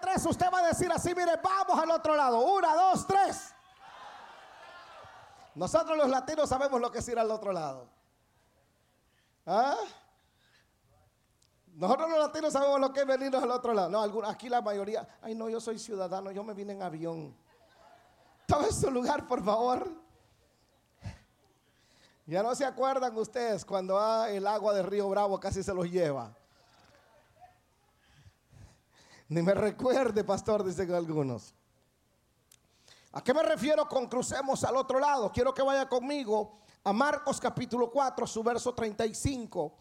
tres, usted va a decir así, mire, vamos al otro lado. Una, dos, tres. Nosotros los latinos sabemos lo que es ir al otro lado. ¿Ah? Nosotros los latinos sabemos lo que es venirnos al otro lado. No, aquí la mayoría, ay no, yo soy ciudadano, yo me vine en avión. Todo su lugar, por favor. Ya no se acuerdan ustedes cuando ah, el agua del río Bravo casi se los lleva. Ni me recuerde, pastor, dicen algunos. ¿A qué me refiero con crucemos al otro lado? Quiero que vaya conmigo a Marcos capítulo 4, su verso 35.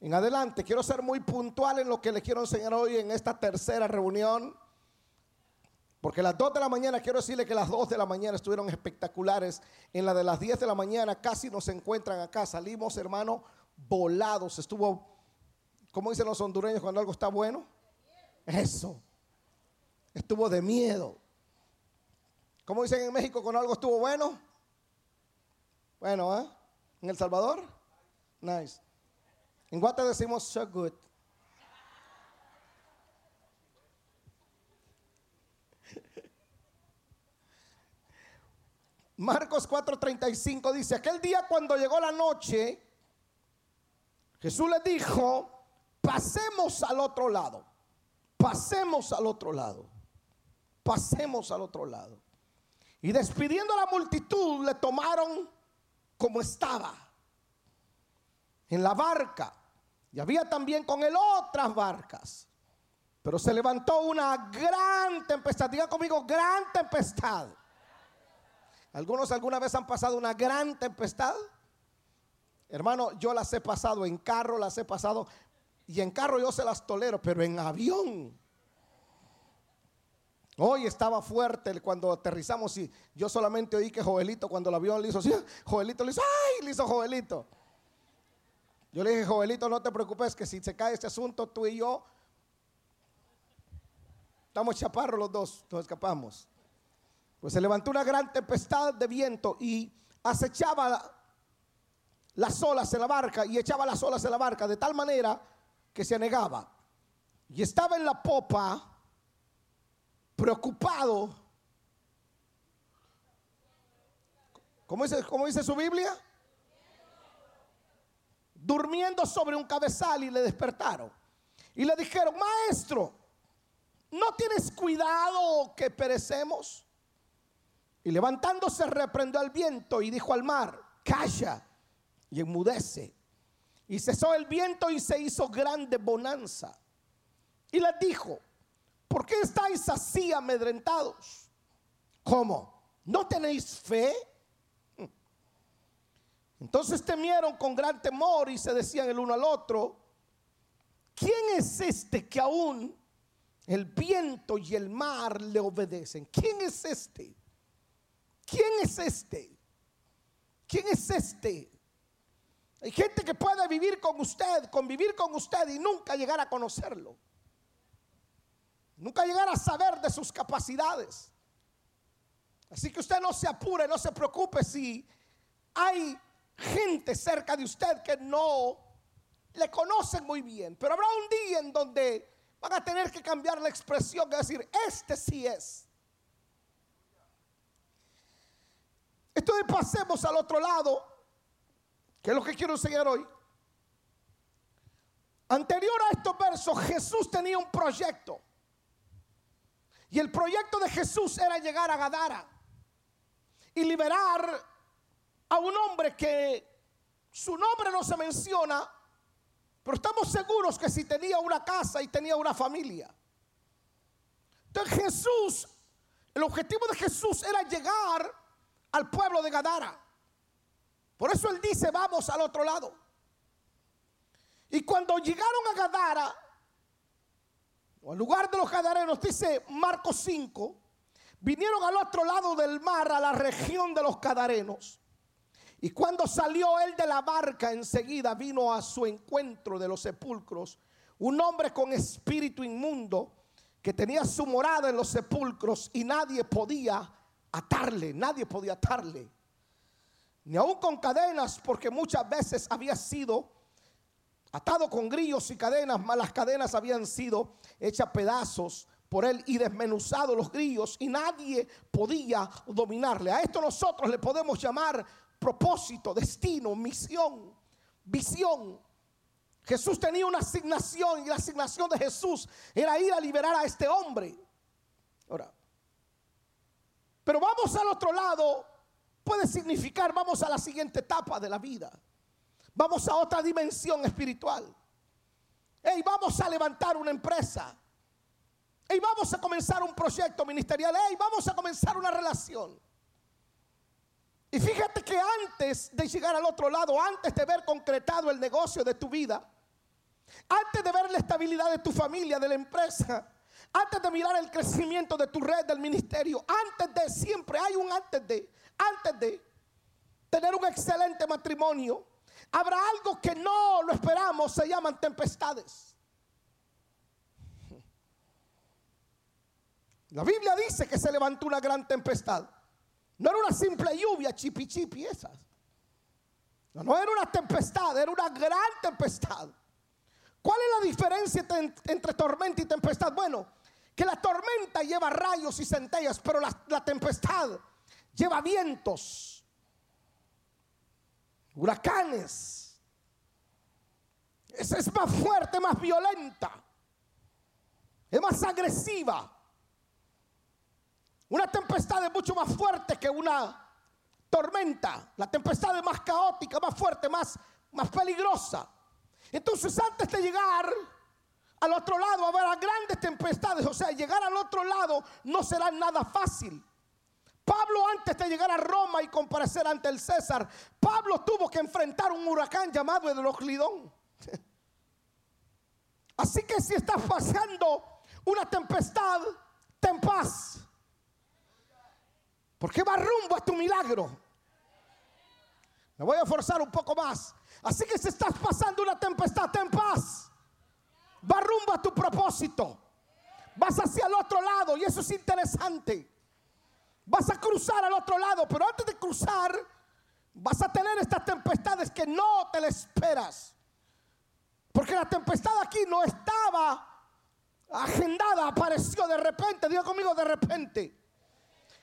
En adelante, quiero ser muy puntual en lo que le quiero enseñar hoy en esta tercera reunión. Porque las 2 de la mañana, quiero decirle que las 2 de la mañana estuvieron espectaculares. En la de las 10 de la mañana casi nos encuentran acá. Salimos, hermano, volados. Estuvo, ¿cómo dicen los hondureños cuando algo está bueno? Eso. Estuvo de miedo. ¿Cómo dicen en México cuando algo estuvo bueno? Bueno, ¿eh? ¿En El Salvador? Nice. En Guate decimos so good. Marcos 4:35 dice, aquel día cuando llegó la noche, Jesús le dijo, pasemos al otro lado, pasemos al otro lado, pasemos al otro lado. Y despidiendo a la multitud, le tomaron como estaba, en la barca. Y había también con él otras barcas. Pero se levantó una gran tempestad. Diga conmigo, gran tempestad ¿Algunos alguna vez han pasado una gran tempestad? Hermano, yo las he pasado en carro, las he pasado, y en carro yo se las tolero, pero en avión. Hoy estaba fuerte cuando aterrizamos y yo solamente oí que Joelito cuando el avión le hizo así, Joelito le hizo, ¡ay! Le hizo Joelito. Yo le dije, Joelito, no te preocupes que si se cae este asunto, tú y yo estamos chaparros los dos, nos escapamos. Pues se levantó una gran tempestad de viento y acechaba las olas en la barca y echaba las olas en la barca de tal manera que se anegaba. Y estaba en la popa preocupado. ¿Cómo dice, dice su Biblia? Durmiendo sobre un cabezal y le despertaron. Y le dijeron, maestro, ¿no tienes cuidado que perecemos? Y levantándose reprendió al viento y dijo al mar, calla y enmudece. Y cesó el viento y se hizo grande bonanza. Y les dijo, ¿por qué estáis así amedrentados? ¿Cómo? ¿No tenéis fe? Entonces temieron con gran temor y se decían el uno al otro, ¿quién es este que aún el viento y el mar le obedecen? ¿Quién es este? ¿Quién es este? ¿Quién es este? Hay gente que puede vivir con usted, convivir con usted y nunca llegar a conocerlo. Nunca llegar a saber de sus capacidades. Así que usted no se apure, no se preocupe si hay gente cerca de usted que no le conocen muy bien. Pero habrá un día en donde van a tener que cambiar la expresión y decir, este sí es. Entonces pasemos al otro lado, que es lo que quiero enseñar hoy. Anterior a estos versos, Jesús tenía un proyecto. Y el proyecto de Jesús era llegar a Gadara y liberar a un hombre que su nombre no se menciona, pero estamos seguros que si tenía una casa y tenía una familia. Entonces Jesús, el objetivo de Jesús era llegar al pueblo de Gadara. Por eso él dice, vamos al otro lado. Y cuando llegaron a Gadara, o al lugar de los Gadarenos, dice Marcos 5, vinieron al otro lado del mar, a la región de los Gadarenos. Y cuando salió él de la barca, enseguida vino a su encuentro de los sepulcros un hombre con espíritu inmundo que tenía su morada en los sepulcros y nadie podía atarle, nadie podía atarle, ni aún con cadenas, porque muchas veces había sido atado con grillos y cadenas, mas las cadenas habían sido hechas pedazos por él y desmenuzado los grillos y nadie podía dominarle. A esto nosotros le podemos llamar propósito, destino, misión, visión. Jesús tenía una asignación y la asignación de Jesús era ir a liberar a este hombre. Ahora, pero vamos al otro lado, puede significar vamos a la siguiente etapa de la vida. Vamos a otra dimensión espiritual. Hey, vamos a levantar una empresa. Hey, vamos a comenzar un proyecto ministerial. Hey, vamos a comenzar una relación. Y fíjate que antes de llegar al otro lado, antes de ver concretado el negocio de tu vida, antes de ver la estabilidad de tu familia, de la empresa, antes de mirar el crecimiento de tu red, del ministerio, antes de, siempre hay un antes de, antes de tener un excelente matrimonio, habrá algo que no lo esperamos, se llaman tempestades. La Biblia dice que se levantó una gran tempestad. No era una simple lluvia, chipi chipi esas. No, no era una tempestad, era una gran tempestad. ¿Cuál es la diferencia entre tormenta y tempestad? Bueno, que la tormenta lleva rayos y centellas, pero la, tempestad lleva vientos, huracanes. Esa es más fuerte, más violenta, es más agresiva. Una tempestad es mucho más fuerte que una tormenta. La tempestad es más caótica, más fuerte, más, más peligrosa. Entonces antes de llegar al otro lado habrá grandes tempestades. O sea, llegar al otro lado no será nada fácil. Pablo antes de llegar a Roma y comparecer ante el César, Pablo tuvo que enfrentar un huracán llamado el Oclidón. Así que si estás pasando una tempestad, ten paz. Porque va rumbo a tu milagro. Me voy a forzar un poco más. Así que si estás pasando una tempestad, ten paz va rumbo a tu propósito. Vas hacia el otro lado y eso es interesante. Vas a cruzar al otro lado, pero antes de cruzar vas a tener estas tempestades que no te le esperas. Porque la tempestad aquí no estaba agendada, apareció de repente, diga conmigo de repente.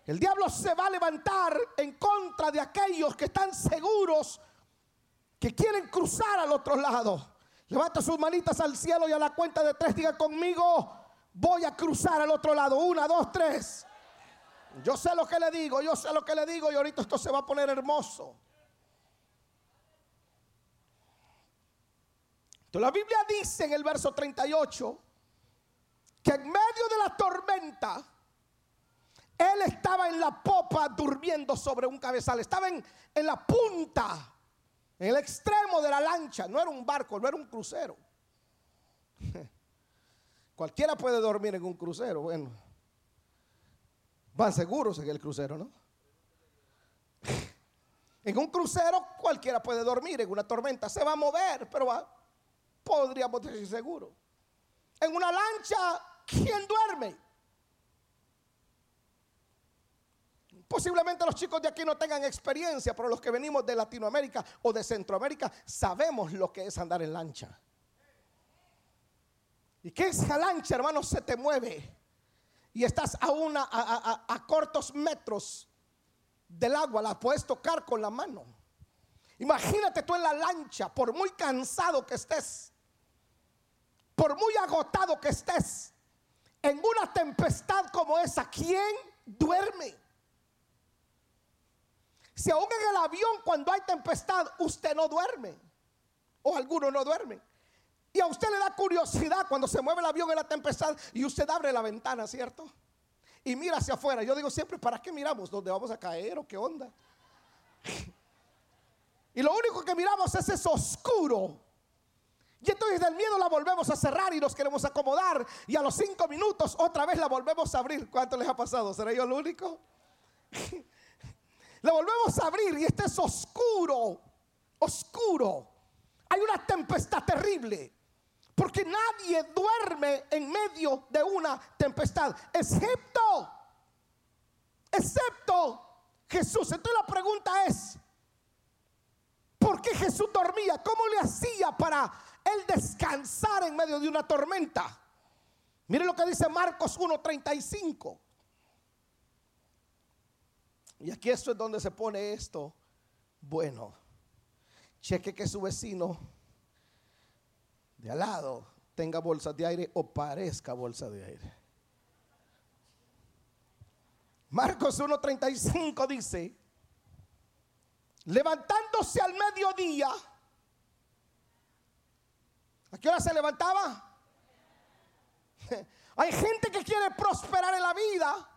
El diablo se va a levantar en contra de aquellos que están seguros que quieren cruzar al otro lado. Levanta sus manitas al cielo y a la cuenta de tres diga conmigo, voy a cruzar al otro lado. Una, dos, tres. Yo sé lo que le digo, yo sé lo que le digo y ahorita esto se va a poner hermoso. Entonces, la Biblia dice en el verso 38 que en medio de la tormenta, él estaba en la popa durmiendo sobre un cabezal, estaba en, en la punta en el extremo de la lancha, no era un barco, no era un crucero. Cualquiera puede dormir en un crucero, bueno. Van seguros en el crucero, ¿no? En un crucero cualquiera puede dormir, en una tormenta se va a mover, pero va, podríamos decir seguro. En una lancha, ¿quién duerme? Posiblemente los chicos de aquí no tengan experiencia, pero los que venimos de Latinoamérica o de Centroamérica sabemos lo que es andar en lancha. ¿Y qué es la lancha, hermano? Se te mueve y estás a, una, a, cortos metros del agua, la puedes tocar con la mano. Imagínate tú en la lancha, por muy cansado que estés, por muy agotado que estés, en una tempestad como esa, ¿quién duerme? Si aún en el avión cuando hay tempestad usted no duerme, o algunos no duermen, y a usted le da curiosidad cuando se mueve el avión en la tempestad y usted abre la ventana, ¿cierto? Y mira hacia afuera. Yo digo siempre, ¿para qué miramos? ¿Dónde vamos a caer o qué onda? Y lo único que miramos es eso oscuro. Y entonces del miedo la volvemos a cerrar y nos queremos acomodar. Y a los cinco minutos otra vez la volvemos a abrir. ¿Cuánto les ha pasado? ¿Será yo el único? Le volvemos a abrir y este es oscuro, oscuro. Hay una tempestad terrible. Porque nadie duerme en medio de una tempestad, excepto, excepto Jesús. Entonces la pregunta es, ¿por qué Jesús dormía? ¿Cómo le hacía para él descansar en medio de una tormenta? Mire lo que dice Marcos 1:35. Y aquí esto es donde se pone esto. Bueno, cheque que su vecino de al lado tenga bolsas de aire o parezca bolsa de aire. Marcos 1:35 dice, levantándose al mediodía, ¿a qué hora se levantaba? Hay gente que quiere prosperar en la vida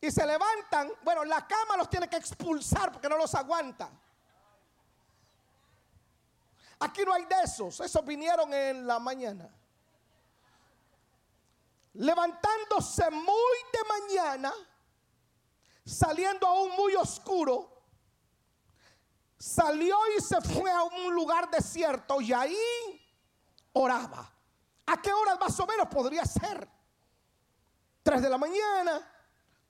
y se levantan. Bueno, la cama los tiene que expulsar porque no los aguanta. Aquí no hay de esos. Esos vinieron en la mañana. Levantándose muy de mañana, saliendo aún muy oscuro, salió y se fue a un lugar desierto y ahí oraba. ¿A qué horas más o menos podría ser? Tres de la mañana,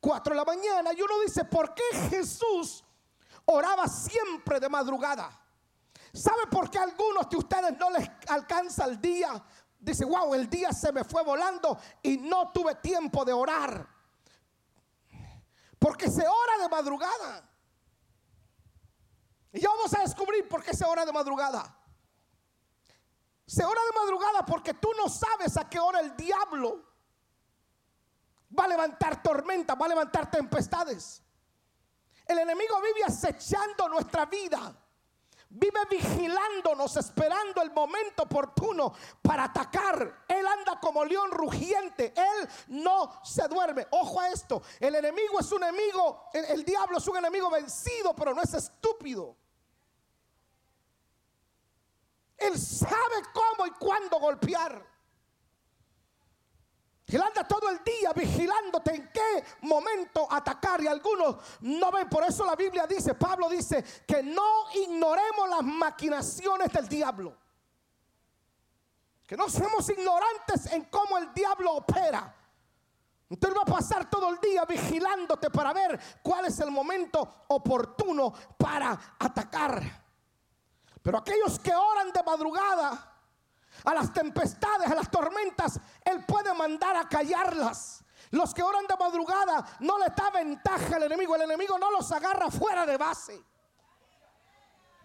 cuatro de la mañana. Y uno dice, ¿por qué Jesús oraba siempre de madrugada? ¿Sabe por qué a algunos de ustedes no les alcanza el día? Dice, wow, el día se me fue volando y no tuve tiempo de orar. Porque se ora de madrugada. Y ya vamos a descubrir por qué se ora de madrugada. Se ora de madrugada porque tú no sabes a qué hora el diablo va a levantar tormentas, va a levantar tempestades. El enemigo vive acechando nuestra vida. Vive vigilándonos, esperando el momento oportuno para atacar. Él anda como león rugiente. Él no se duerme. Ojo a esto. El enemigo es un enemigo, el, diablo es un enemigo vencido, pero no es estúpido. Él sabe cómo y cuándo golpear. Él anda todo el día vigilándote en qué momento atacar y algunos no ven. Por eso la Biblia dice, Pablo dice, que no ignoremos las maquinaciones del diablo. Que no seamos ignorantes en cómo el diablo opera. Usted va a pasar todo el día vigilándote para ver cuál es el momento oportuno para atacar. Pero aquellos que oran de madrugada, a las tempestades, a las tormentas, Él puede mandar a callarlas. Los que oran de madrugada no le da ventaja al enemigo. El enemigo no los agarra fuera de base.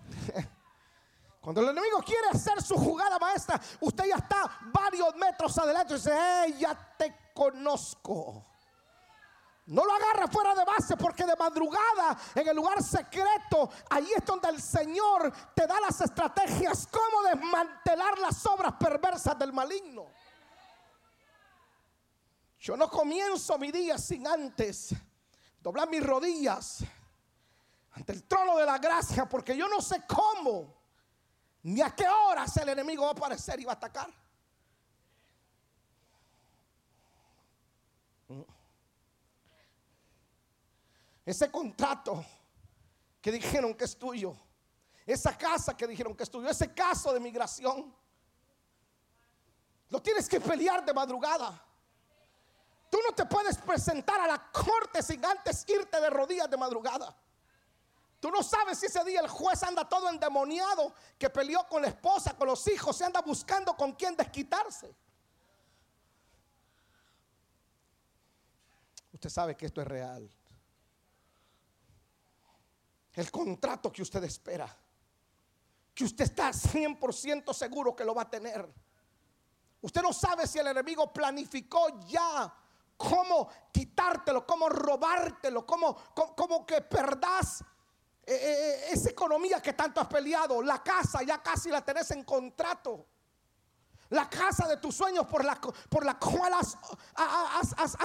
Cuando el enemigo quiere hacer su jugada maestra, usted ya está varios metros adelante y dice, ya te conozco. No lo agarra fuera de base porque de madrugada en el lugar secreto, ahí es donde el Señor te da las estrategias cómo desmantelar las obras perversas del maligno. Yo no comienzo mi día sin antes doblar mis rodillas ante el trono de la gracia porque yo no sé cómo ni a qué horas el enemigo va a aparecer y va a atacar. Ese contrato que dijeron que es tuyo. Esa casa que dijeron que es tuyo. Ese caso de migración. Lo tienes que pelear de madrugada. Tú no te puedes presentar a la corte sin antes irte de rodillas de madrugada. Tú no sabes si ese día el juez anda todo endemoniado, que peleó con la esposa, con los hijos, se anda buscando con quién desquitarse. Usted sabe que esto es real el contrato que usted espera. Que usted está 100% seguro que lo va a tener. Usted no sabe si el enemigo planificó ya cómo quitártelo, cómo robártelo, cómo, cómo, que perdás eh, eh, eh, esa economía que tanto has peleado. La casa ya casi la tenés en contrato. La casa de tus sueños por la, por la cual has,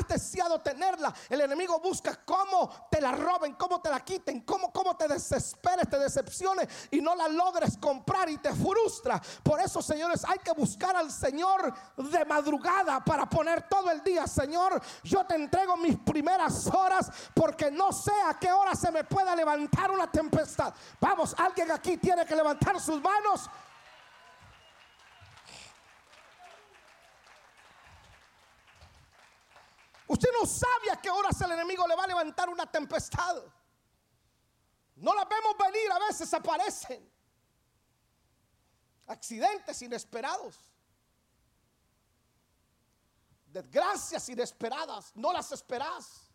deseado tenerla. El enemigo busca cómo te la roben, cómo te la quiten, cómo, cómo te desesperes, te decepciones y no la logres comprar y te frustra. Por eso, señores, hay que buscar al Señor de madrugada para poner todo el día. Señor, yo te entrego mis primeras horas porque no sé a qué hora se me pueda levantar una tempestad. Vamos, alguien aquí tiene que levantar sus manos Usted no sabe a qué horas el enemigo le va a levantar una tempestad. No la vemos venir, a veces aparecen. Accidentes inesperados. desgracias inesperadas, no las esperás.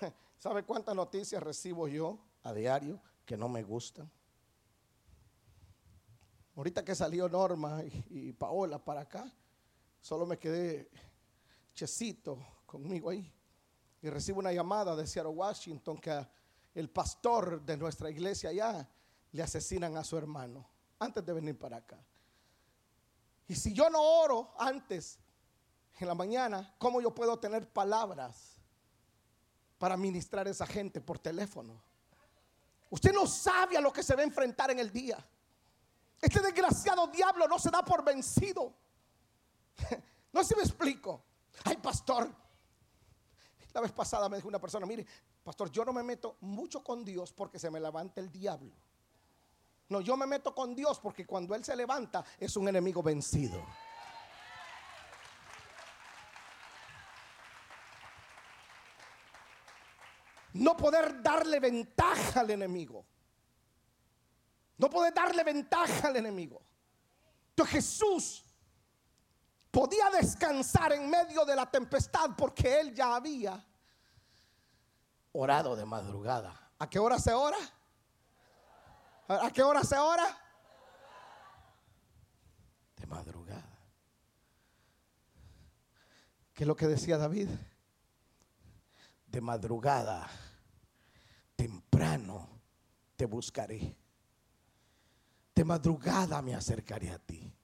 ¿Sabe cuántas noticias recibo yo a diario que no me gustan? Ahorita que salió Norma y, Paola para acá, solo me quedé checito conmigo ahí. Y recibo una llamada de Seattle, Washington, que el pastor de nuestra iglesia allá le asesinan a su hermano antes de venir para acá. Y si yo no oro antes, en la mañana, ¿cómo yo puedo tener palabras para ministrar a esa gente por teléfono? Usted no sabe a lo que se va a enfrentar en el día. Este desgraciado diablo no se da por vencido. No se me explico. Ay, pastor. La vez pasada me dijo una persona, mire, pastor, yo no me meto mucho con Dios porque se me levanta el diablo. No, yo me meto con Dios porque cuando Él se levanta es un enemigo vencido. No poder darle ventaja al enemigo. No poder darle ventaja al enemigo. Entonces Jesús podía descansar en medio de la tempestad porque Él ya había orado de madrugada. ¿A qué hora se ora? ¿A qué hora se ora? De madrugada. ¿Qué es lo que decía David? De madrugada, temprano te buscaré. De madrugada me acercaré a ti.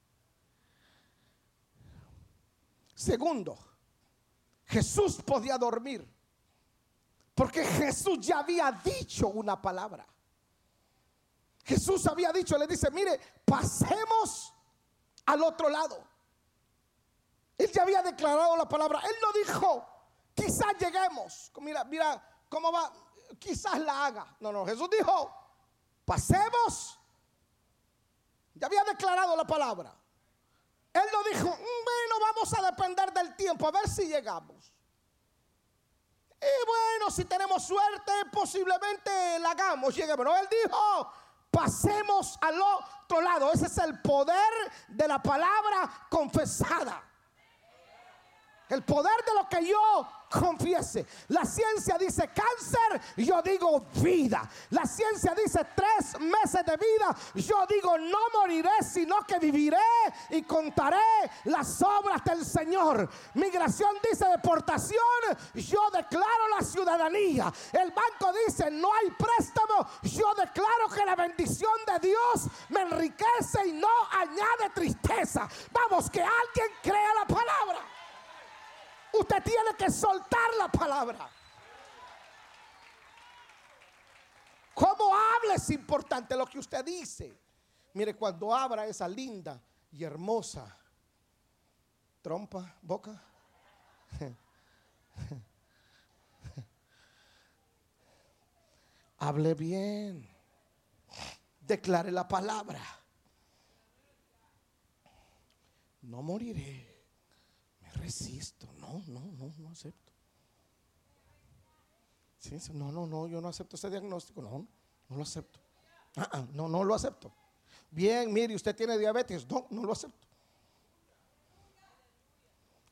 Segundo, Jesús podía dormir. Porque Jesús ya había dicho una palabra. Jesús había dicho, le dice, mire, pasemos al otro lado. Él ya había declarado la palabra. Él no dijo, quizás lleguemos. Mira, mira cómo va, quizás la haga. No, no, Jesús dijo, pasemos. Ya había declarado la palabra. Él no dijo, mm, bueno, vamos a depender del tiempo, a ver si llegamos. Y bueno, si tenemos suerte, posiblemente la hagamos, lleguemos. No, él dijo, pasemos al otro lado. Ese es el poder de la palabra confesada. El poder de lo que yo confiese. La ciencia dice cáncer, yo digo vida. La ciencia dice tres meses de vida, yo digo no moriré, sino que viviré y contaré las obras del Señor. Migración dice deportación, yo declaro la ciudadanía. El banco dice no hay préstamo, yo declaro que la bendición de Dios me enriquece y no añade tristeza. Vamos, que alguien crea la palabra. Usted tiene que soltar la palabra. Cómo habla es importante lo que usted dice. Mire, cuando abra esa linda y hermosa trompa, boca. Hable bien. Declare la palabra. No moriré resisto. No, no, no, no acepto. no, no, no, yo no acepto ese diagnóstico. No, no lo acepto. Ah, ah, no, no lo acepto. Bien, mire, usted tiene diabetes. No, no lo acepto.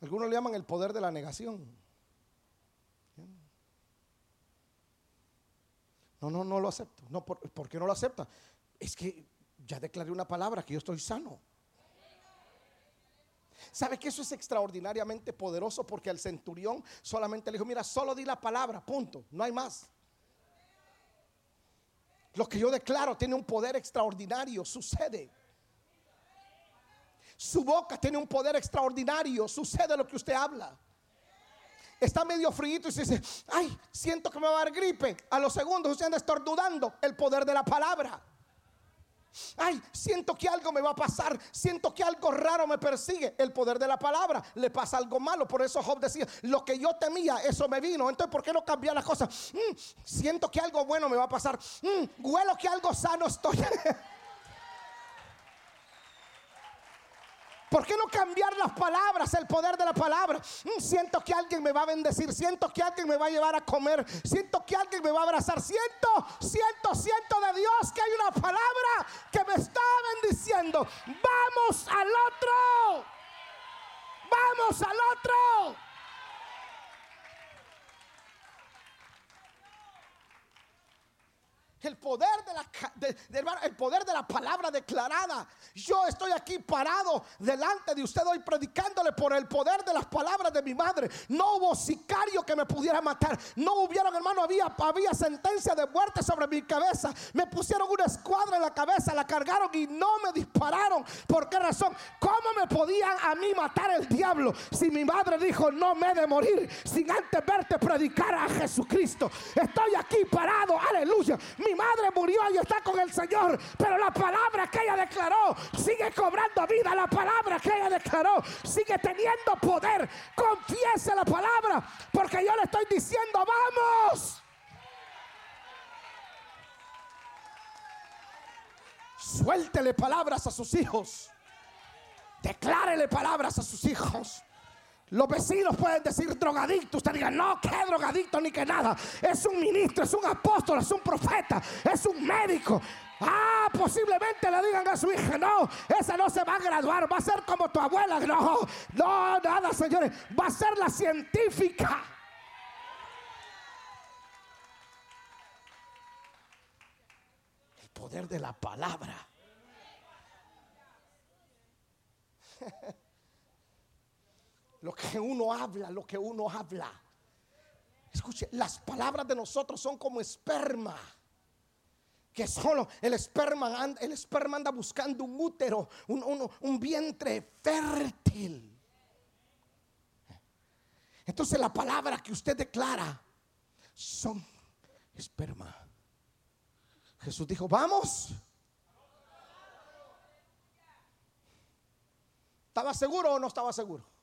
Algunos le llaman el poder de la negación. No, no, no lo acepto. No, ¿por, ¿por qué no lo acepta? Es que ya declaré una palabra que yo estoy sano. ¿Sabe que eso es extraordinariamente poderoso? Porque al centurión solamente le dijo, mira, solo di la palabra, punto, no hay más. Lo que yo declaro tiene un poder extraordinario, sucede. Su boca tiene un poder extraordinario, sucede lo que usted habla. Está medio frío y se dice, ay, siento que me va a dar gripe. A los segundos usted anda estornudando el poder de la palabra. Ay, siento que algo me va a pasar. Siento que algo raro me persigue. El poder de la palabra. Le pasa algo malo. Por eso Job decía, lo que yo temía, eso me vino. Entonces, ¿por qué no cambiar las cosas? Mm, siento que algo bueno me va a pasar. Mm, huelo que algo sano estoy. ¿Por qué no cambiar las palabras, el poder de la palabra? Mm, siento que alguien me va a bendecir, siento que alguien me va a llevar a comer, siento que alguien me va a abrazar, siento, siento, siento de Dios que hay una palabra que me está bendiciendo. Vamos al otro, vamos al otro. El poder de, la, el poder de la palabra declarada. Yo estoy aquí parado delante de usted hoy predicándole por el poder de las palabras de mi madre. No hubo sicario que me pudiera matar. No hubieron, hermano, había, había sentencia de muerte sobre mi cabeza. Me pusieron una escuadra en la cabeza, la cargaron y no me dispararon. ¿Por qué razón? ¿Cómo me podían a mí matar el diablo si mi madre dijo no me he de morir sin antes verte predicar a Jesucristo? Estoy aquí parado, aleluya. Madre murió y está con el Señor, pero la palabra que ella declaró sigue cobrando vida. La palabra que ella declaró sigue teniendo poder. Confiese la palabra, porque yo le estoy diciendo, vamos. Suéltele palabras a sus hijos. Declárele palabras a sus hijos. Los vecinos pueden decir drogadicto. Usted diga, no, que drogadicto ni que nada. Es un ministro, es un apóstol, es un profeta, es un médico. Ah, posiblemente le digan a su hija, no, esa no se va a graduar, va a ser como tu abuela. No, no, nada, señores, va a ser la científica. El poder de la palabra. Lo que uno habla, lo que uno habla. Escuche, las palabras de nosotros son como esperma. Que solo el esperma, anda, el esperma anda buscando un útero, un, un vientre fértil. Entonces la palabra que usted declara son esperma. Jesús dijo, vamos. ¿Estaba seguro o no estaba seguro?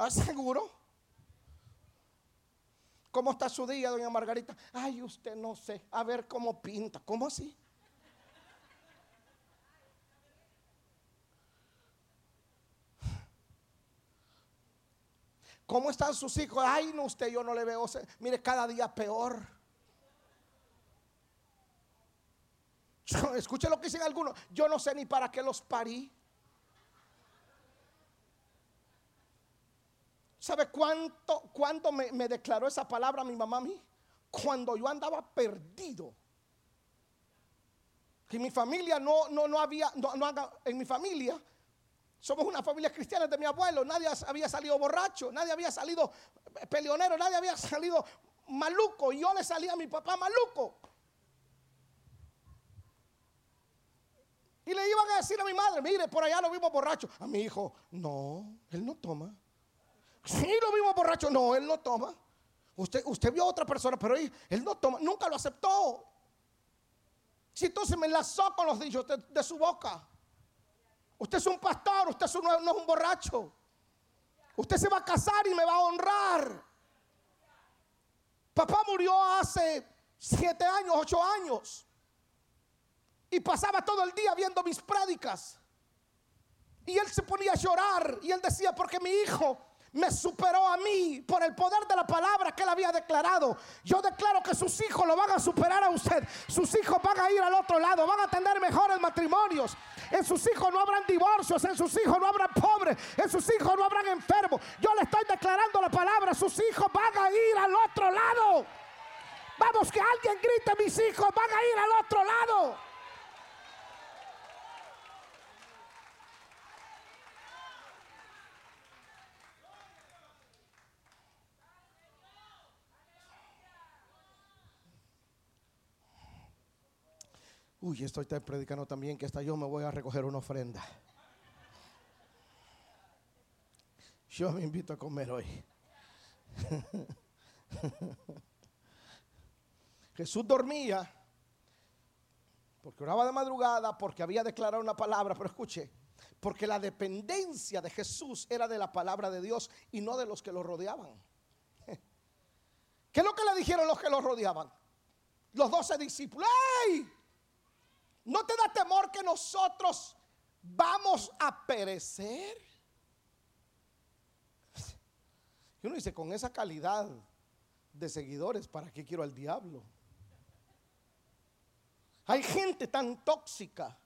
¿Ah, seguro? ¿Cómo está su día, doña Margarita? Ay, usted no sé. A ver cómo pinta. ¿Cómo así? ¿Cómo están sus hijos? Ay, no, usted yo no le veo. Mire, cada día peor. Escuche lo que dicen algunos. Yo no sé ni para qué los parí. ¿Sabe cuánto, cuánto me, declaró esa palabra mi mamá a mí? Cuando yo andaba perdido. Que mi familia no, no, no había, no, en mi familia, somos una familia cristiana de mi abuelo, nadie había salido borracho, nadie había salido peleonero, nadie había salido maluco. Y yo le salía a mi papá maluco. Y le iban a decir a mi madre, mire, por allá lo vimos borracho. A mi hijo, no, él no toma. Sí, lo mismo borracho. No, él no toma. Usted, usted vio a otra persona, pero él, no toma. Nunca lo aceptó. Si entonces me enlazó con los dichos de, su boca. Usted es un pastor, usted no es un borracho. Usted se va a casar y me va a honrar. Papá murió hace siete años, ocho años. Y pasaba todo el día viendo mis prédicas. Y él se ponía a llorar. Y él decía, porque mi hijo me superó a mí por el poder de la palabra que él había declarado. Yo declaro que sus hijos lo van a superar a usted. Sus hijos van a ir al otro lado, van a tener mejores matrimonios. En sus hijos no habrán divorcios, en sus hijos no habrán pobres, en sus hijos no habrán enfermos. Yo le estoy declarando la palabra, sus hijos van a ir al otro lado. Vamos, que alguien grite, mis hijos van a ir al otro lado. Uy, estoy predicando también que hasta yo me voy a recoger una ofrenda. Yo me invito a comer hoy. Jesús dormía porque oraba de madrugada, porque había declarado una palabra, pero escuche, porque la dependencia de Jesús era de la palabra de Dios y no de los que lo rodeaban. ¿Qué es lo que le dijeron los que lo rodeaban? Los doce discípulos. ¡Ey! ¿No te da temor que nosotros vamos a perecer. Y uno dice, con esa calidad de seguidores, ¿para qué quiero al diablo? Hay gente tan tóxica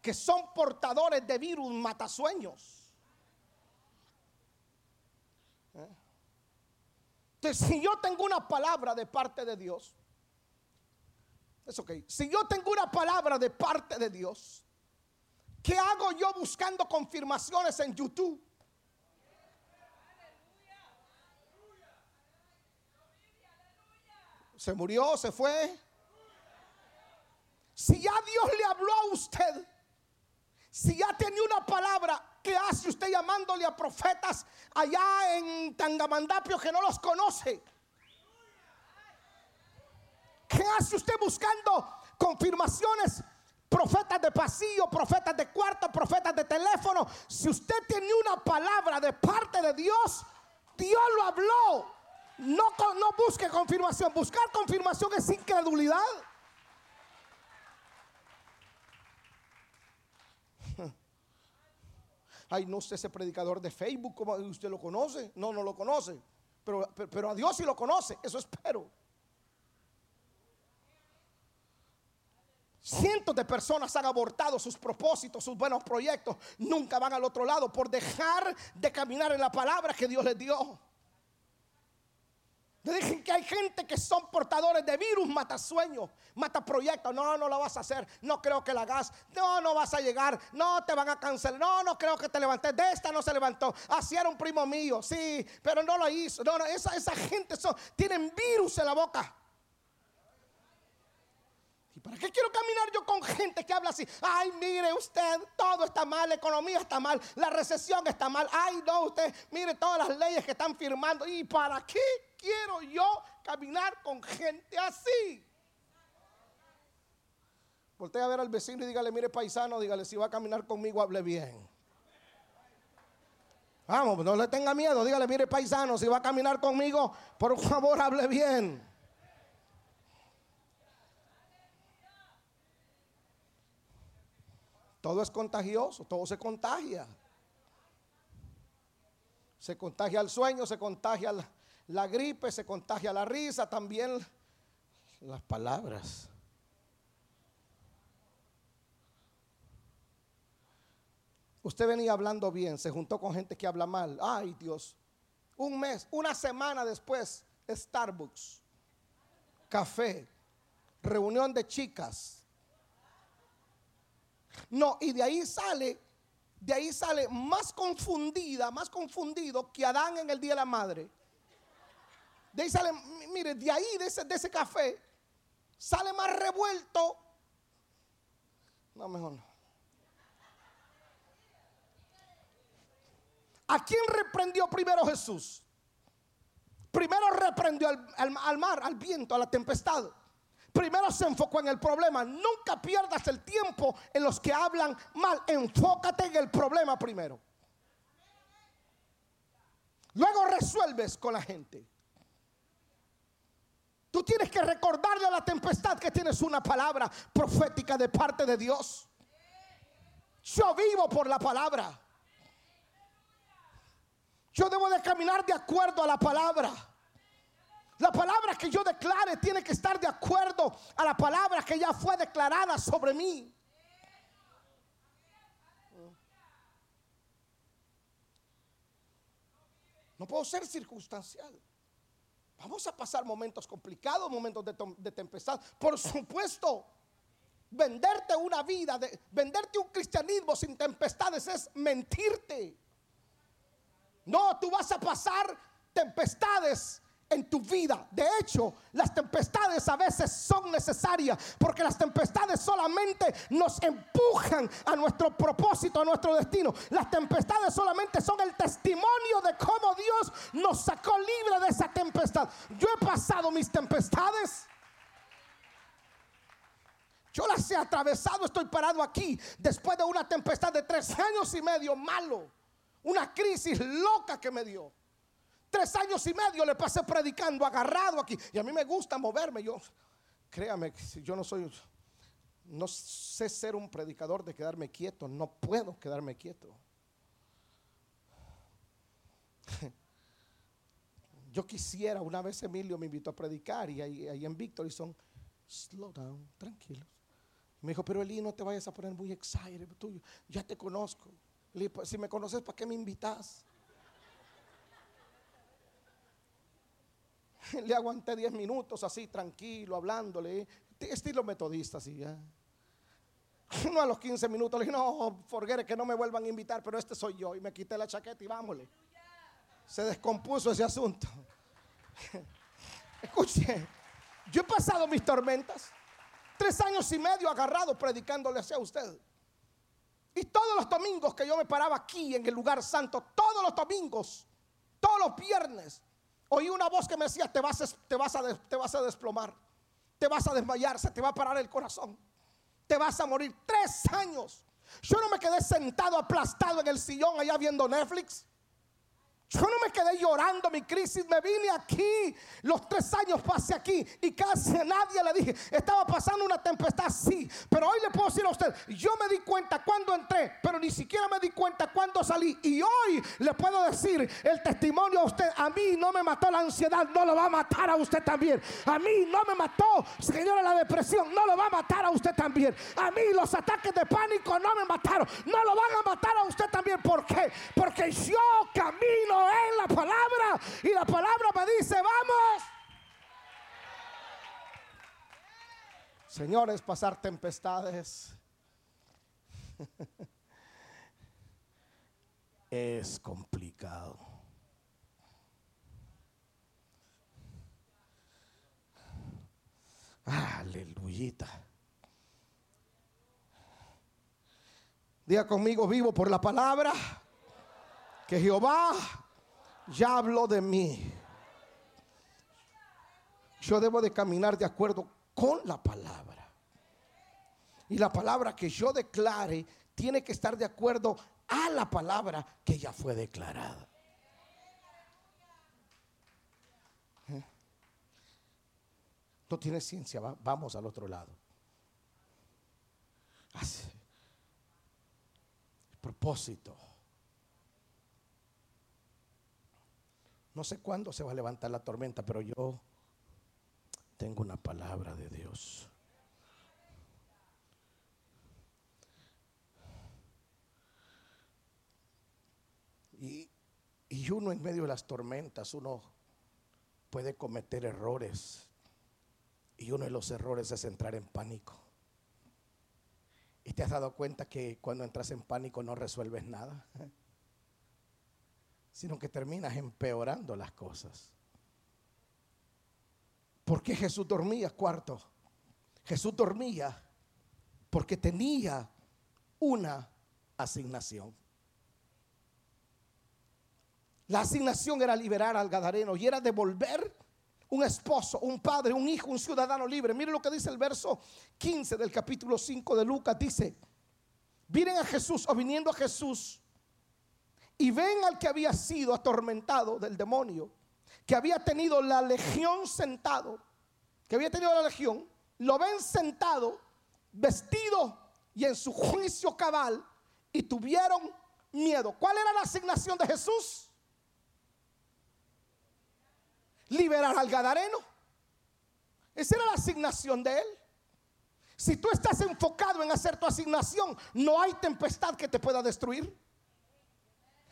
que son portadores de virus matasueños. ¿Eh? Entonces, si yo tengo una palabra de parte de Dios, es ok. Si yo tengo una palabra de parte de Dios, ¿qué hago yo buscando confirmaciones en YouTube? Se murió, se fue. Si ya Dios le habló a usted, si ya tenía una palabra, ¿qué hace usted llamándole a profetas allá en Tangamandapio que no los conoce? ¿Qué hace usted buscando confirmaciones? Profetas de pasillo, profetas de cuarto, profetas de teléfono. Si usted tiene una palabra de parte de Dios, Dios lo habló. No, no busque confirmación. Buscar confirmación es incredulidad. Ay, no sé ese predicador de Facebook, ¿cómo usted lo conoce? No, no lo conoce. Pero, pero a Dios sí lo conoce, eso espero. Cientos de personas han abortado sus propósitos, sus buenos proyectos. Nunca van al otro lado por dejar de caminar en la palabra que Dios les dio. Le dije que hay gente que son portadores de virus, mata sueños, mata proyectos. No, no lo vas a hacer. No creo que la hagas. No, no vas a llegar. No, te van a cancelar. No, no creo que te levantes. De esta no se levantó. Así era un primo mío. Sí, pero no lo hizo. No, no, esa, esa gente son, tienen virus en la boca. ¿Y para qué quiero caminar yo con gente que habla así? Ay, mire usted, todo está mal, la economía está mal, la recesión está mal. Ay, no, usted, mire todas las leyes que están firmando. ¿Y para qué quiero yo caminar con gente así? Voltea a ver al vecino y dígale, mire paisano, dígale, si va a caminar conmigo, hable bien. Vamos, no le tenga miedo, dígale, mire paisano, si va a caminar conmigo, por favor, hable bien. Todo es contagioso, todo se contagia. Se contagia el sueño, se contagia la, gripe, se contagia la risa, también las palabras. Usted venía hablando bien, se juntó con gente que habla mal. Ay Dios, un mes, una semana después, Starbucks, café, reunión de chicas, no, y de ahí sale, de ahí sale más confundida, más confundido que Adán en el día de la madre. De ahí sale, mire, de ahí, de ese, de ese café, sale más revuelto. No, mejor no. ¿A quién reprendió primero Jesús? Primero reprendió al mar, al viento, a la tempestad primero se enfocó en el problema. Nunca pierdas el tiempo en los que hablan mal. Enfócate en el problema primero. Luego resuelves con la gente. Tú tienes que recordarle a la tempestad que tienes una palabra profética de parte de Dios. Yo vivo por la palabra. Yo debo de caminar de acuerdo a la palabra. La palabra que yo declare tiene que estar de acuerdo a la palabra que ya fue declarada sobre mí. No puedo ser circunstancial. Vamos a pasar momentos complicados, momentos de, tempestad. Por supuesto, venderte una vida, de, venderte un cristianismo sin tempestades es mentirte. No, tú vas a pasar tempestades en tu vida. De hecho, las tempestades a veces son necesarias porque las tempestades solamente nos empujan a nuestro propósito, a nuestro destino. Las tempestades solamente son el testimonio de cómo Dios nos sacó libre de esa tempestad. Yo he pasado mis tempestades. Yo las he atravesado, estoy parado aquí después de una tempestad de tres años y medio malo. Una crisis loca que me dio. Tres años y medio le pasé predicando, agarrado aquí. Y a mí me gusta moverme. Yo, créame, yo no soy, No sé ser un predicador de quedarme quieto, no puedo quedarme quieto. Yo quisiera, una vez Emilio me invitó a predicar y ahí, en Victory son, slow down, tranquilos. Me dijo, pero Eli, no te vayas a poner muy excited, tú, ya te conozco. Pues, si me conoces, ¿para qué me invitas? Le aguanté 10 minutos así, tranquilo, hablándole, estilo metodista, así ya. No a los 15 minutos le dije, no, forget que no me vuelvan a invitar, pero este soy yo. Y me quité la chaqueta y vámonos. Se descompuso ese asunto. Escuche, yo he pasado mis tormentas. Tres años y medio agarrado predicándole hacia usted. Y todos los domingos que yo me paraba aquí en el lugar santo, todos los domingos, todos los viernes, oí una voz que me decía, te vas, te vas, a, te vas a desplomar, te vas a desmayar, se te va a parar el corazón te vas a morir. Tres años. Yo no me quedé sentado aplastado en el sillón allá viendo Netflix. Yo no me quedé llorando mi crisis, me vine aquí, los tres años pasé aquí y casi a nadie le dije, estaba pasando una tempestad, sí, pero hoy le puedo decir a usted, yo me di cuenta cuando entré, pero ni siquiera me di cuenta cuando salí y hoy le puedo decir el testimonio a usted, a mí no me mató la ansiedad, no lo va a matar a usted también, a mí no me mató, señora, la depresión, no lo va a matar a usted también, a mí los ataques de pánico no me mataron, no lo van a matar a usted también, ¿por qué? Porque yo camino en la palabra y la palabra me dice, vamos. Señores, pasar tempestades es complicado. Aleluya. Diga conmigo, vivo por la palabra que Jehová ya habló de mí. Yo debo de caminar de acuerdo con la palabra. Y la palabra que yo declare tiene que estar de acuerdo a la palabra que ya fue declarada. ¿Eh? No tiene ciencia, vamos al otro lado. propósito. No sé cuándo se va a levantar la tormenta, pero yo tengo una palabra de Dios. Y, y, uno en medio de las tormentas, uno puede cometer errores. Y uno de los errores es entrar en pánico. Y te has dado cuenta que cuando entras en pánico no resuelves nada sino que terminas empeorando las cosas. ¿Por qué Jesús dormía cuarto? Jesús dormía porque tenía una asignación. La asignación era liberar al Gadareno y era devolver un esposo, un padre, un hijo, un ciudadano libre. Mire lo que dice el verso 15 del capítulo 5 de Lucas. Dice, miren a Jesús o viniendo a Jesús y ven al que había sido atormentado del demonio, que había tenido la legión sentado, que había tenido la legión, lo ven sentado, vestido y en su juicio cabal, y tuvieron miedo. ¿Cuál era la asignación de Jesús? Liberar al Gadareno. Esa era la asignación de él. Si tú estás enfocado en hacer tu asignación, no hay tempestad que te pueda destruir.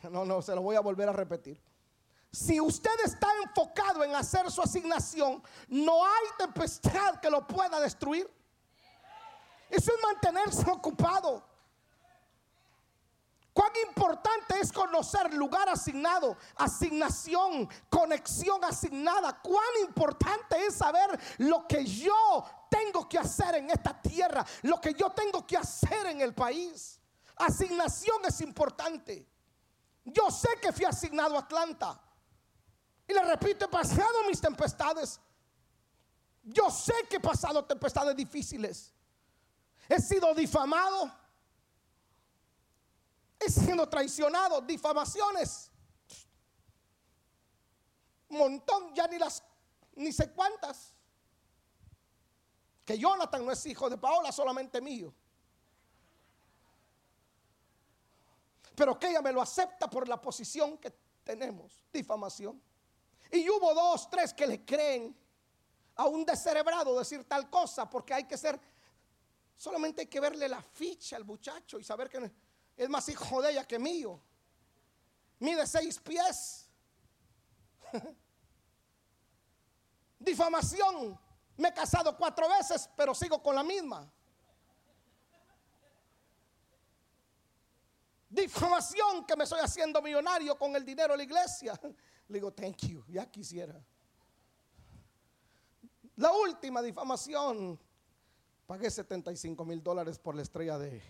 No, no, se lo voy a volver a repetir. Si usted está enfocado en hacer su asignación, no hay tempestad que lo pueda destruir. Eso es mantenerse ocupado. Cuán importante es conocer lugar asignado, asignación, conexión asignada. Cuán importante es saber lo que yo tengo que hacer en esta tierra, lo que yo tengo que hacer en el país. Asignación es importante. Yo sé que fui asignado a Atlanta. Y le repito, he pasado mis tempestades. Yo sé que he pasado tempestades difíciles. He sido difamado. He sido traicionado. Difamaciones. Montón, ya ni las, ni sé cuántas. Que Jonathan no es hijo de Paola, solamente mío. Pero que ella me lo acepta por la posición que tenemos, difamación. Y hubo dos, tres que le creen a un descerebrado decir tal cosa, porque hay que ser, solamente hay que verle la ficha al muchacho y saber que es más hijo de ella que mío. Mide seis pies. Difamación. Me he casado cuatro veces, pero sigo con la misma. Difamación que me estoy haciendo millonario con el dinero de la iglesia. Le digo, thank you, ya quisiera. La última difamación, pagué 75 mil dólares por la estrella de,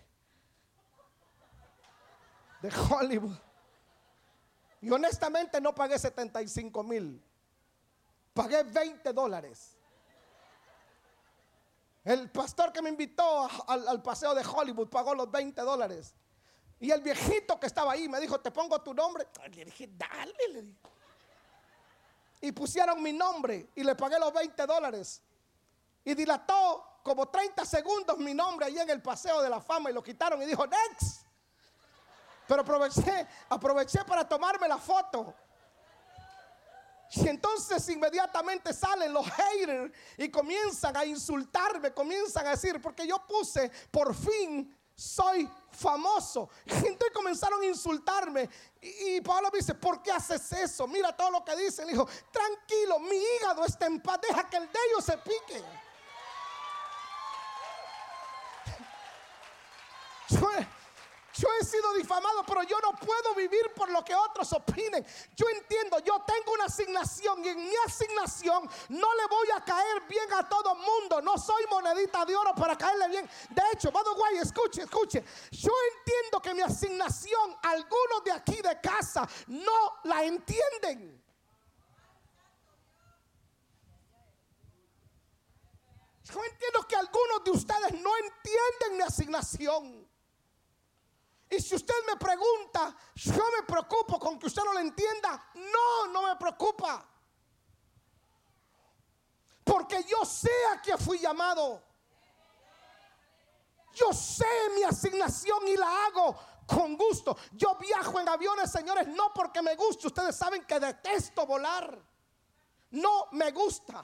de Hollywood. Y honestamente no pagué 75 mil, pagué 20 dólares. El pastor que me invitó al, al paseo de Hollywood pagó los 20 dólares. Y el viejito que estaba ahí me dijo, te pongo tu nombre. Le dije, dale. Y pusieron mi nombre y le pagué los 20 dólares. Y dilató como 30 segundos mi nombre ahí en el paseo de la fama y lo quitaron y dijo, next. Pero aproveché, aproveché para tomarme la foto. Y entonces inmediatamente salen los haters y comienzan a insultarme, comienzan a decir, porque yo puse por fin soy famoso. Gente comenzaron a insultarme. Y, Pablo me dice, ¿por qué haces eso? Mira todo lo que dicen. Le dijo, tranquilo, mi hígado está en paz, deja que el de ellos se pique. Yo he sido difamado, pero yo no puedo vivir por lo que otros opinen. Yo entiendo, yo tengo una asignación y en mi asignación no le voy a caer bien a todo mundo. No soy monedita de oro para caerle bien. De hecho, vado guay, escuche, escuche. Yo entiendo que mi asignación, algunos de aquí de casa no la entienden. Yo entiendo que algunos de ustedes no entienden mi asignación. Y si usted me pregunta, yo me preocupo con que usted no lo entienda. No, no me preocupa. Porque yo sé a qué fui llamado. Yo sé mi asignación y la hago con gusto. Yo viajo en aviones, señores, no porque me guste. Ustedes saben que detesto volar. No me gusta.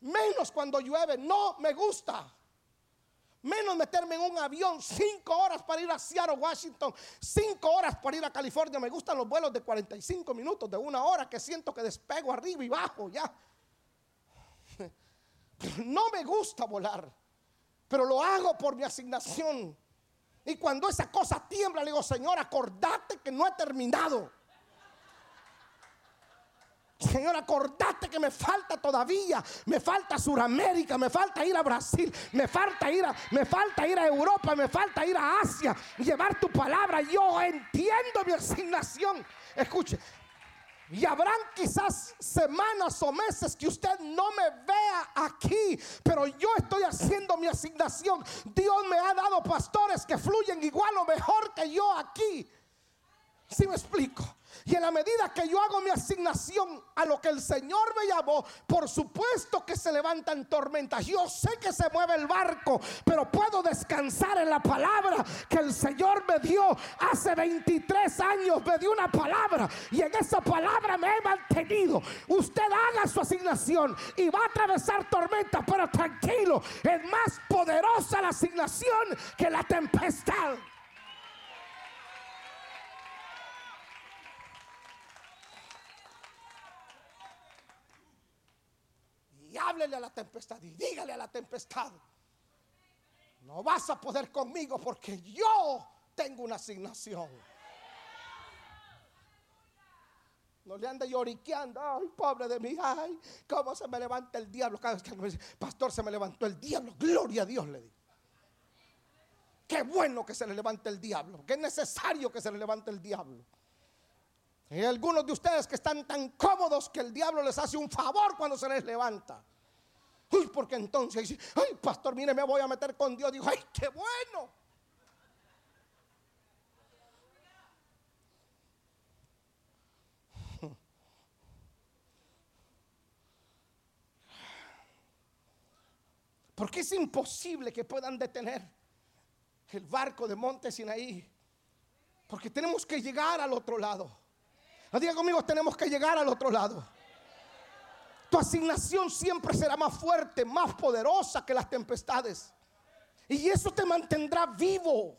Menos cuando llueve, no me gusta. Menos meterme en un avión cinco horas para ir a Seattle, Washington, cinco horas para ir a California. Me gustan los vuelos de 45 minutos, de una hora, que siento que despego arriba y bajo ya. No me gusta volar, pero lo hago por mi asignación. Y cuando esa cosa tiembla, le digo, Señor, acordate que no he terminado. Señor, acordate que me falta todavía, me falta Suramérica, me falta ir a Brasil, me falta ir a, me falta ir a Europa, me falta ir a Asia, llevar tu palabra. Yo entiendo mi asignación. Escuche, y habrán quizás semanas o meses que usted no me vea aquí, pero yo estoy haciendo mi asignación. Dios me ha dado pastores que fluyen igual o mejor que yo aquí. Si me explico? Y en la medida que yo hago mi asignación a lo que el Señor me llamó, por supuesto que se levantan tormentas. Yo sé que se mueve el barco, pero puedo descansar en la palabra que el Señor me dio hace 23 años. Me dio una palabra y en esa palabra me he mantenido. Usted haga su asignación y va a atravesar tormentas, pero tranquilo, es más poderosa la asignación que la tempestad. A la tempestad y dígale a la tempestad, no vas a poder conmigo porque yo tengo una asignación. No le ande lloriqueando, ay, pobre de mí, ay, cómo se me levanta el diablo. Cada vez que me dice, pastor, se me levantó el diablo, gloria a Dios, le digo. Qué bueno que se le levante el diablo, es necesario que se le levante el diablo. Hay algunos de ustedes que están tan cómodos que el diablo les hace un favor cuando se les levanta. Uy, porque entonces dice, ay, pastor, mire, me voy a meter con Dios. Dijo, ay, qué bueno. Porque es imposible que puedan detener el barco de Monte Sinaí. Porque tenemos que llegar al otro lado. No diga conmigo, tenemos que llegar al otro lado. Tu asignación siempre será más fuerte, más poderosa que las tempestades. Y eso te mantendrá vivo.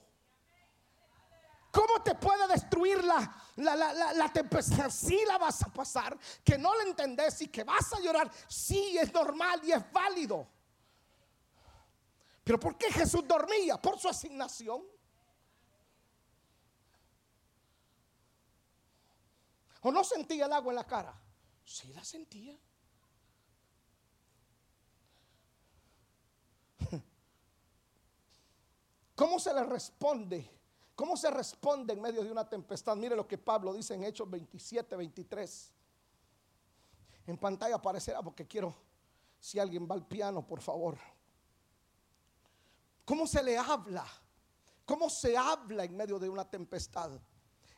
¿Cómo te puede destruir la, la, tempestad? Si la vas a pasar, que no la entendés y que vas a llorar. Sí, es normal y es válido. Pero ¿por qué Jesús dormía? Por su asignación. ¿O no sentía el agua en la cara? Sí la sentía. ¿Cómo se le responde? ¿Cómo se responde en medio de una tempestad? Mire lo que Pablo dice en Hechos 27, 23. En pantalla aparecerá porque quiero, si alguien va al piano, por favor. ¿Cómo se le habla? ¿Cómo se habla en medio de una tempestad?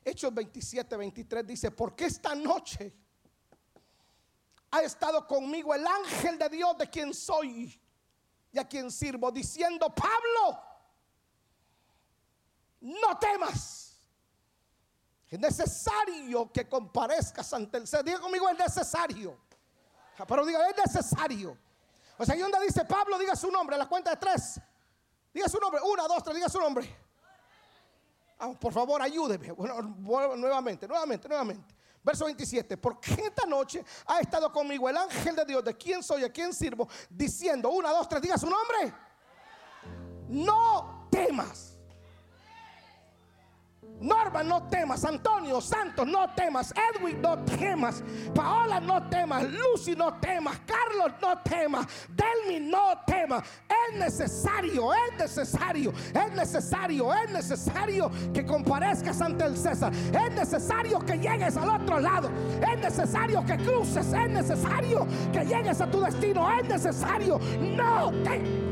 Hechos 27, 23 dice, porque esta noche ha estado conmigo el ángel de Dios de quien soy y a quien sirvo, diciendo, Pablo, no temas. Es necesario que comparezcas ante el Señor. Diga conmigo, es necesario. Pero diga, es necesario. O sea, ahí donde dice Pablo, diga su nombre, a la cuenta de tres. Diga su nombre, una, dos, tres, diga su nombre. Ah, por favor, ayúdeme. Bueno, nuevamente, nuevamente, nuevamente. Verso 27, porque esta noche ha estado conmigo el ángel de Dios, de quién soy, a quién sirvo, diciendo, una, dos, tres, diga su nombre. No temas. Norma, no temas. Antonio Santos, no temas. Edwin, no temas. Paola, no temas. Lucy, no temas. Carlos, no temas. Delmi, no temas. Es necesario, es necesario, es necesario, es necesario que comparezcas ante el César. Es necesario que llegues al otro lado. Es necesario que cruces. Es necesario que llegues a tu destino. Es necesario. No te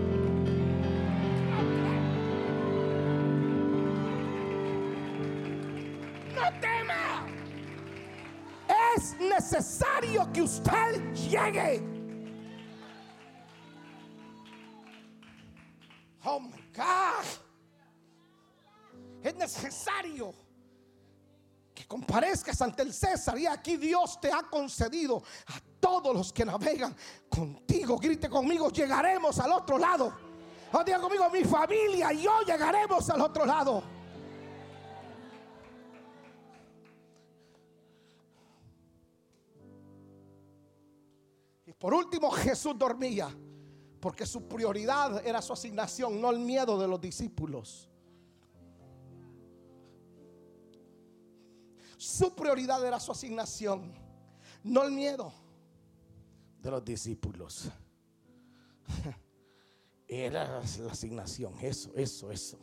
necesario que usted llegue. Oh my God. Es necesario que comparezcas ante el César. Y aquí Dios te ha concedido a todos los que navegan contigo. Grite conmigo, llegaremos al otro lado. Oh, diga conmigo, mi familia y yo llegaremos al otro lado. Por último, Jesús dormía porque su prioridad era su asignación, no el miedo de los discípulos. Su prioridad era su asignación, no el miedo de los discípulos. Era la asignación, eso, eso, eso.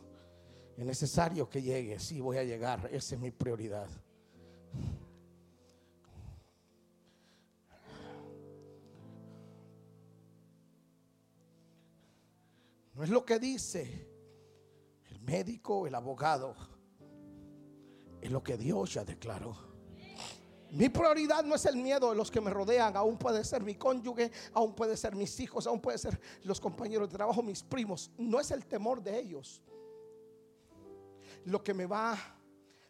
Es necesario que llegue, sí voy a llegar, esa es mi prioridad. No es lo que dice el médico, el abogado. Es lo que Dios ya declaró. Mi prioridad no es el miedo de los que me rodean, aún puede ser mi cónyuge, aún puede ser mis hijos, aún puede ser los compañeros de trabajo, mis primos. No es el temor de ellos lo que me va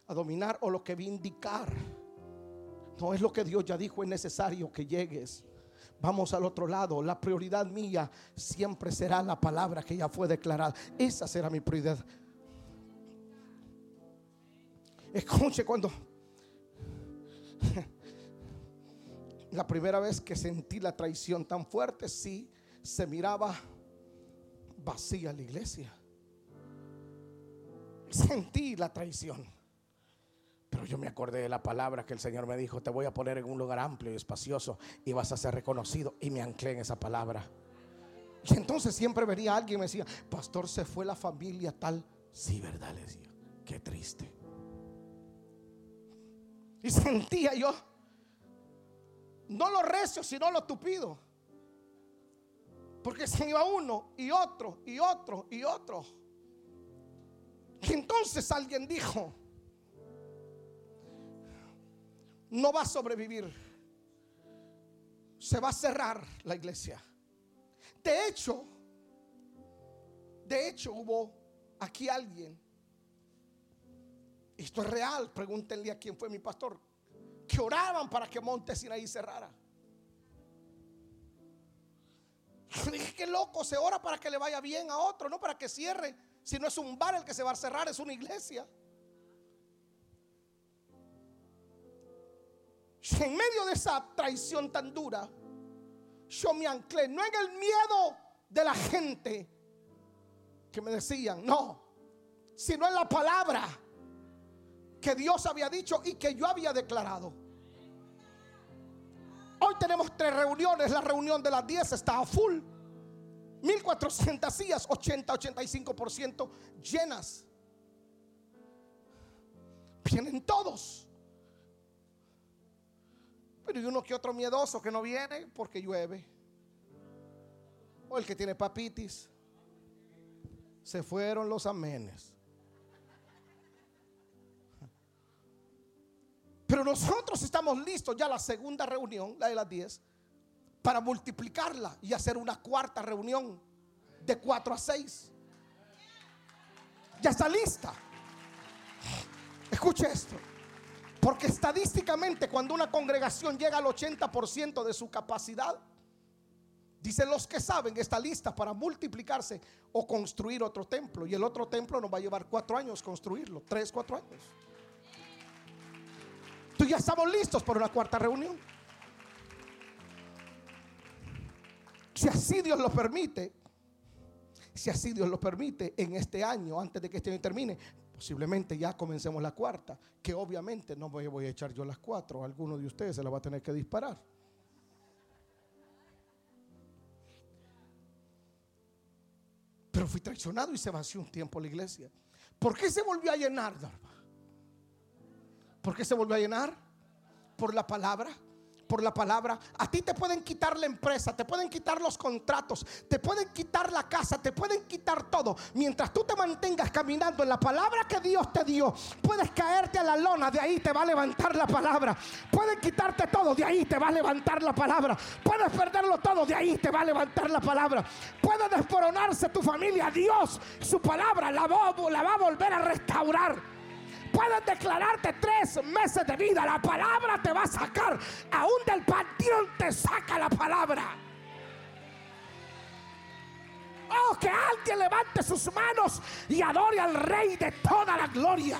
a dominar o lo que va a indicar. No es lo que Dios ya dijo, es necesario que llegues. Vamos al otro lado. La prioridad mía siempre será la palabra que ya fue declarada. Esa será mi prioridad. Escuche cuando la primera vez que sentí la traición tan fuerte, sí, se miraba vacía la iglesia. Sentí la traición. Pero yo me acordé de la palabra que el Señor me dijo, te voy a poner en un lugar amplio y espacioso y vas a ser reconocido. Y me anclé en esa palabra. Y entonces siempre venía alguien y me decía, pastor, se fue la familia tal. Sí, verdad, le decía, qué triste. Y sentía yo, no lo recio, sino lo tupido. Porque se iba uno y otro y otro y otro. Y entonces alguien dijo, no va a sobrevivir. Se va a cerrar la iglesia. De hecho, De hecho, hubo aquí alguien, esto es real, pregúntenle a quién fue mi pastor, que oraban para que Monte Sinaí cerrara. Dije, qué loco, se ora para que le vaya bien a otro, no para que cierre. Si no es un bar el que se va a cerrar, es una iglesia. En medio de esa traición tan dura, yo me anclé, no en el miedo de la gente que me decían, no, sino en la palabra que Dios había dicho y que yo había declarado. Hoy tenemos tres reuniones, la reunión de las 10 está a full. 1400 sillas, 80-85% llenas. Vienen todos. Pero hay uno que otro miedoso que no viene porque llueve. O el que tiene papitis. Se fueron los amenes. Pero nosotros estamos listos ya la segunda reunión, la de las 10, para multiplicarla y hacer una cuarta reunión de 4 a 6. Ya está lista. Escuche esto. Porque estadísticamente cuando una congregación llega al 80% de su capacidad, dicen los que saben, está lista para multiplicarse o construir otro templo. Y el otro templo nos va a llevar cuatro años construirlo, tres, cuatro años. Tú ya estamos listos para una cuarta reunión. Si así Dios lo permite, si así Dios lo permite, en este año, antes de que este año termine, Posiblemente ya comencemos la cuarta, que obviamente no voy, a echar yo las cuatro, alguno de ustedes se la va a tener que disparar. Pero fui traicionado y se vació un tiempo la iglesia. ¿Por qué se volvió a llenar, ¿Por qué se volvió a llenar? Por la palabra por la palabra. A ti te pueden quitar la empresa, te pueden quitar los contratos, te pueden quitar la casa, te pueden quitar todo. Mientras tú te mantengas caminando en la palabra que Dios te dio, puedes caerte a la lona, de ahí te va a levantar la palabra. Pueden quitarte todo, de ahí te va a levantar la palabra. Puedes perderlo todo, de ahí te va a levantar la palabra. Puede desmoronarse tu familia, Dios, su palabra la la va a volver a restaurar pueden declararte tres meses de vida. La palabra te va a sacar. Aún del panteón te saca la palabra. Oh, que alguien levante sus manos y adore al Rey de toda la gloria.